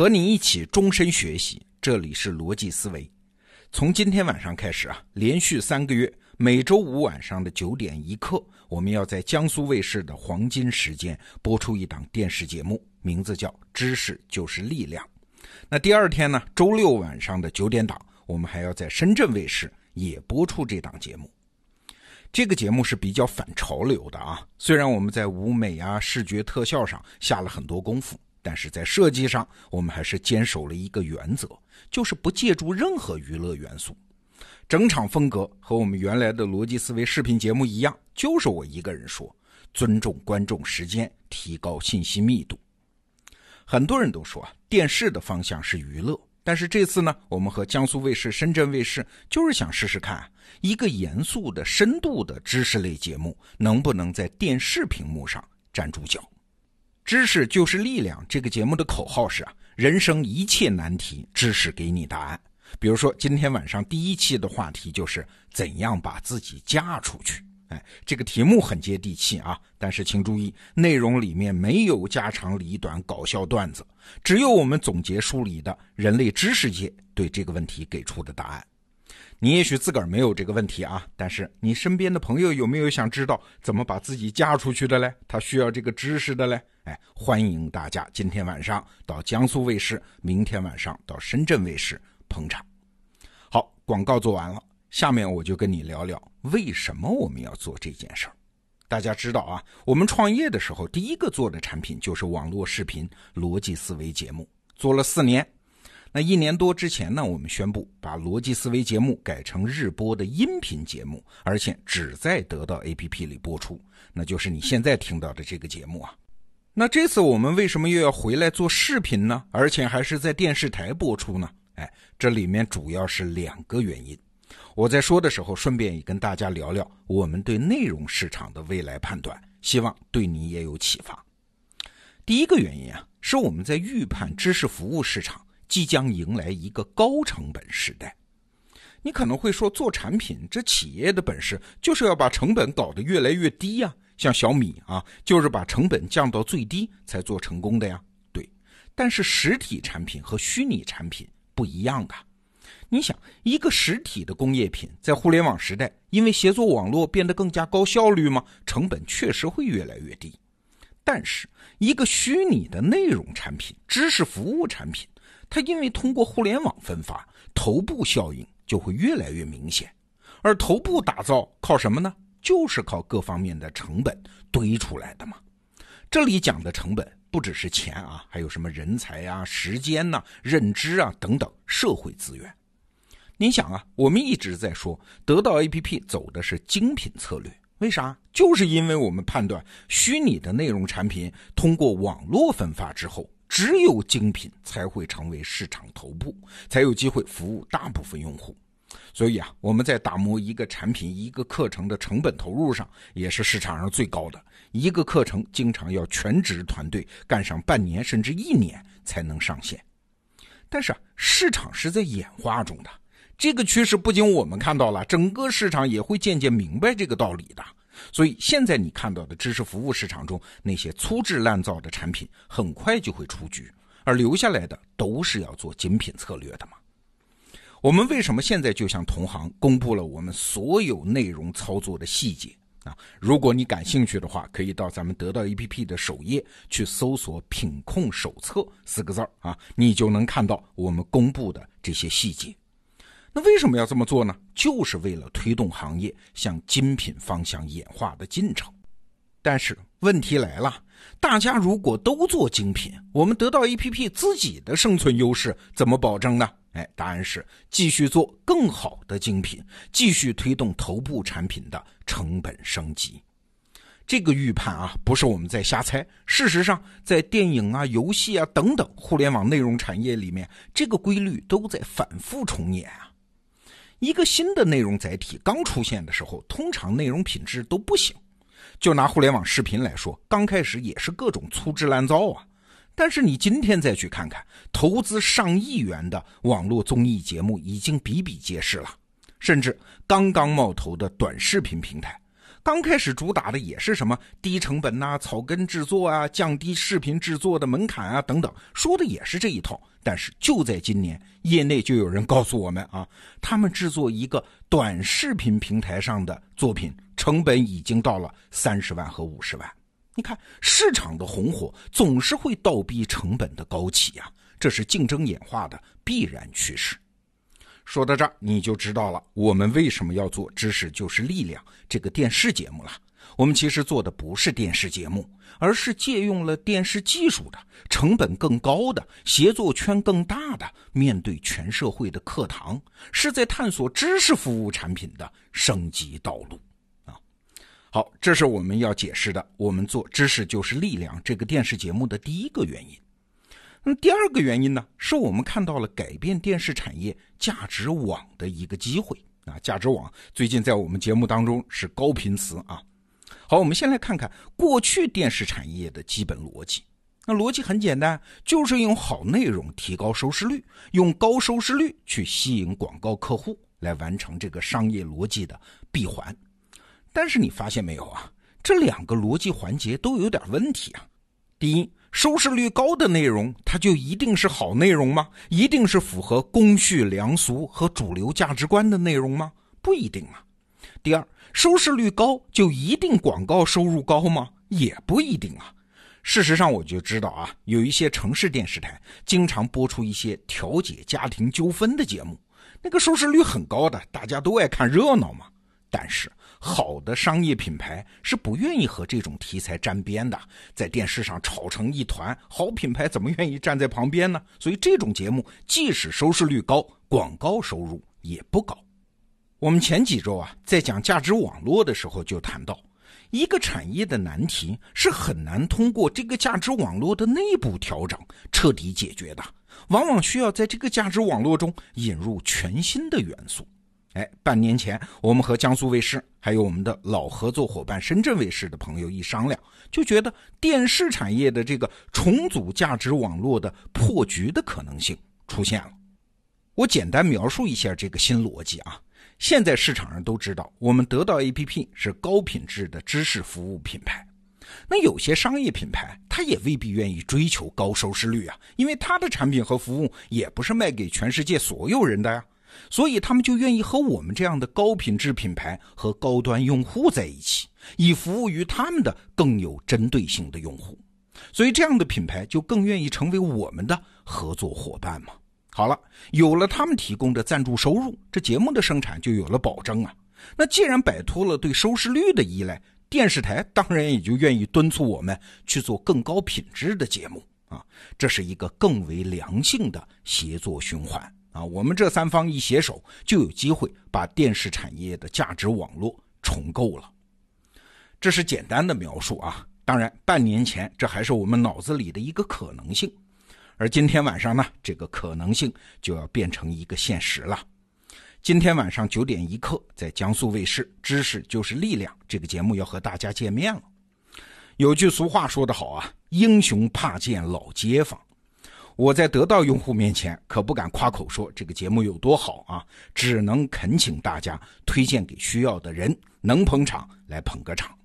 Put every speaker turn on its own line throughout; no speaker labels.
和你一起终身学习，这里是逻辑思维。从今天晚上开始啊，连续三个月，每周五晚上的九点一刻，我们要在江苏卫视的黄金时间播出一档电视节目，名字叫《知识就是力量》。那第二天呢，周六晚上的九点档，我们还要在深圳卫视也播出这档节目。这个节目是比较反潮流的啊，虽然我们在舞美啊、视觉特效上下了很多功夫，但是在设计上，我们还是坚守了一个原则，就是不借助任何娱乐元素。整场风格和我们原来的逻辑思维视频节目一样，就是我一个人说，尊重观众时间，提高信息密度。很多人都说啊，电视的方向是娱乐。但是这次呢，我们和江苏卫视、深圳卫视就是想试试看，一个严肃的、深度的知识类节目能不能在电视屏幕上站住脚。知识就是力量。这个节目的口号是啊，人生一切难题，知识给你答案。比如说，今天晚上第一期的话题就是怎样把自己嫁出去。哎，这个题目很接地气啊，但是请注意，内容里面没有家长里短、搞笑段子，只有我们总结梳理的人类知识界对这个问题给出的答案。你也许自个儿没有这个问题啊，但是你身边的朋友有没有想知道怎么把自己嫁出去的嘞？他需要这个知识的嘞？哎，欢迎大家今天晚上到江苏卫视，明天晚上到深圳卫视捧场。好，广告做完了。下面我就跟你聊聊为什么我们要做这件事儿。大家知道啊，我们创业的时候第一个做的产品就是网络视频逻辑思维节目，做了四年。那一年多之前呢，我们宣布把逻辑思维节目改成日播的音频节目，而且只在得到 APP 里播出，那就是你现在听到的这个节目啊。那这次我们为什么又要回来做视频呢？而且还是在电视台播出呢？哎，这里面主要是两个原因。我在说的时候，顺便也跟大家聊聊我们对内容市场的未来判断，希望对你也有启发。第一个原因啊，是我们在预判知识服务市场即将迎来一个高成本时代。你可能会说，做产品这企业的本事就是要把成本搞得越来越低呀，像小米啊，就是把成本降到最低才做成功的呀。对，但是实体产品和虚拟产品不一样的。你想，一个实体的工业品在互联网时代，因为协作网络变得更加高效率吗？成本确实会越来越低。但是，一个虚拟的内容产品、知识服务产品，它因为通过互联网分发，头部效应就会越来越明显。而头部打造靠什么呢？就是靠各方面的成本堆出来的嘛。这里讲的成本不只是钱啊，还有什么人才啊、时间呐、认知啊等等社会资源。你想啊，我们一直在说得到 APP 走的是精品策略，为啥？就是因为我们判断虚拟的内容产品通过网络分发之后，只有精品才会成为市场头部，才有机会服务大部分用户。所以啊，我们在打磨一个产品、一个课程的成本投入上，也是市场上最高的。一个课程经常要全职团队干上半年甚至一年才能上线。但是啊，市场是在演化中的。这个趋势不仅我们看到了，整个市场也会渐渐明白这个道理的。所以现在你看到的知识服务市场中那些粗制滥造的产品，很快就会出局，而留下来的都是要做精品策略的嘛。我们为什么现在就向同行公布了我们所有内容操作的细节啊？如果你感兴趣的话，可以到咱们得到 APP 的首页去搜索“品控手册”四个字儿啊，你就能看到我们公布的这些细节。那为什么要这么做呢？就是为了推动行业向精品方向演化的进程。但是问题来了，大家如果都做精品，我们得到 APP 自己的生存优势怎么保证呢？哎，答案是继续做更好的精品，继续推动头部产品的成本升级。这个预判啊，不是我们在瞎猜。事实上，在电影啊、游戏啊等等互联网内容产业里面，这个规律都在反复重演啊。一个新的内容载体刚出现的时候，通常内容品质都不行。就拿互联网视频来说，刚开始也是各种粗制滥造啊。但是你今天再去看看，投资上亿元的网络综艺节目已经比比皆是了。甚至刚刚冒头的短视频平台，刚开始主打的也是什么低成本呐、草根制作啊、降低视频制作的门槛啊等等，说的也是这一套。但是就在今年，业内就有人告诉我们啊，他们制作一个短视频平台上的作品，成本已经到了三十万和五十万。你看，市场的红火总是会倒逼成本的高企呀，这是竞争演化的必然趋势。说到这儿，你就知道了我们为什么要做《知识就是力量》这个电视节目了。我们其实做的不是电视节目，而是借用了电视技术的、成本更高的、协作圈更大的、面对全社会的课堂，是在探索知识服务产品的升级道路啊。好，这是我们要解释的。我们做《知识就是力量》这个电视节目的第一个原因。那第二个原因呢，是我们看到了改变电视产业价值网的一个机会啊！价值网最近在我们节目当中是高频词啊。好，我们先来看看过去电视产业的基本逻辑。那逻辑很简单，就是用好内容提高收视率，用高收视率去吸引广告客户，来完成这个商业逻辑的闭环。但是你发现没有啊？这两个逻辑环节都有点问题啊。第一。收视率高的内容，它就一定是好内容吗？一定是符合公序良俗和主流价值观的内容吗？不一定啊。第二，收视率高就一定广告收入高吗？也不一定啊。事实上，我就知道啊，有一些城市电视台经常播出一些调解家庭纠纷的节目，那个收视率很高的，大家都爱看热闹嘛。但是，好的商业品牌是不愿意和这种题材沾边的，在电视上吵成一团。好品牌怎么愿意站在旁边呢？所以这种节目即使收视率高，广告收入也不高。我们前几周啊，在讲价值网络的时候就谈到，一个产业的难题是很难通过这个价值网络的内部调整彻底解决的，往往需要在这个价值网络中引入全新的元素。哎，半年前，我们和江苏卫视还有我们的老合作伙伴深圳卫视的朋友一商量，就觉得电视产业的这个重组价值网络的破局的可能性出现了。我简单描述一下这个新逻辑啊。现在市场上都知道，我们得到 APP 是高品质的知识服务品牌。那有些商业品牌，他也未必愿意追求高收视率啊，因为他的产品和服务也不是卖给全世界所有人的呀。所以他们就愿意和我们这样的高品质品牌和高端用户在一起，以服务于他们的更有针对性的用户。所以这样的品牌就更愿意成为我们的合作伙伴嘛。好了，有了他们提供的赞助收入，这节目的生产就有了保证啊。那既然摆脱了对收视率的依赖，电视台当然也就愿意敦促我们去做更高品质的节目啊。这是一个更为良性的协作循环。啊，我们这三方一携手，就有机会把电视产业的价值网络重构了。这是简单的描述啊。当然，半年前这还是我们脑子里的一个可能性，而今天晚上呢，这个可能性就要变成一个现实了。今天晚上九点一刻，在江苏卫视《知识就是力量》这个节目要和大家见面了。有句俗话说得好啊，英雄怕见老街坊。我在得到用户面前可不敢夸口说这个节目有多好啊，只能恳请大家推荐给需要的人，能捧场来捧个场。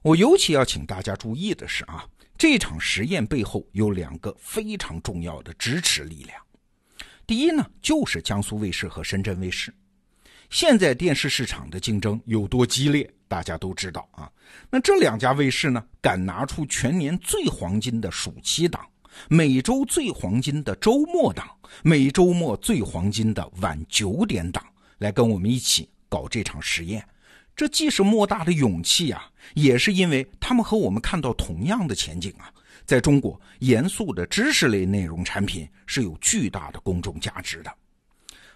我尤其要请大家注意的是啊，这场实验背后有两个非常重要的支持力量。第一呢，就是江苏卫视和深圳卫视。现在电视市场的竞争有多激烈，大家都知道啊。那这两家卫视呢，敢拿出全年最黄金的暑期档。每周最黄金的周末档，每周末最黄金的晚九点档，来跟我们一起搞这场实验。这既是莫大的勇气啊，也是因为他们和我们看到同样的前景啊。在中国，严肃的知识类内容产品是有巨大的公众价值的，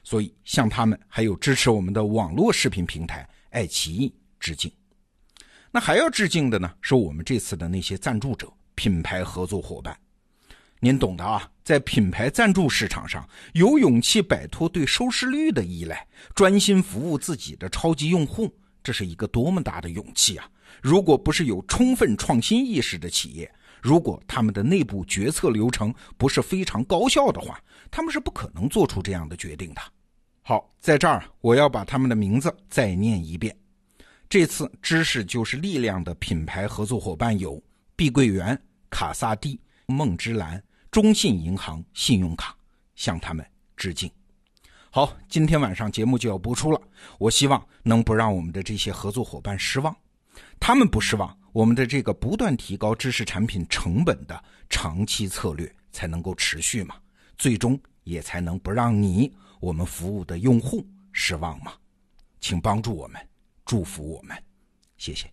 所以向他们还有支持我们的网络视频平台爱奇艺致敬。那还要致敬的呢，是我们这次的那些赞助者、品牌合作伙伴。您懂的啊，在品牌赞助市场上，有勇气摆脱对收视率的依赖，专心服务自己的超级用户，这是一个多么大的勇气啊！如果不是有充分创新意识的企业，如果他们的内部决策流程不是非常高效的话，他们是不可能做出这样的决定的。好，在这儿我要把他们的名字再念一遍：这次知识就是力量的品牌合作伙伴有碧桂园、卡萨帝、梦之蓝、中信银行信用卡，向他们致敬。好，今天晚上节目就要播出了，我希望能不让我们的这些合作伙伴失望，他们不失望，我们的这个不断提高知识产品成本的长期策略才能够持续嘛，最终也才能不让你我们服务的用户失望嘛，请帮助我们，祝福我们，谢谢。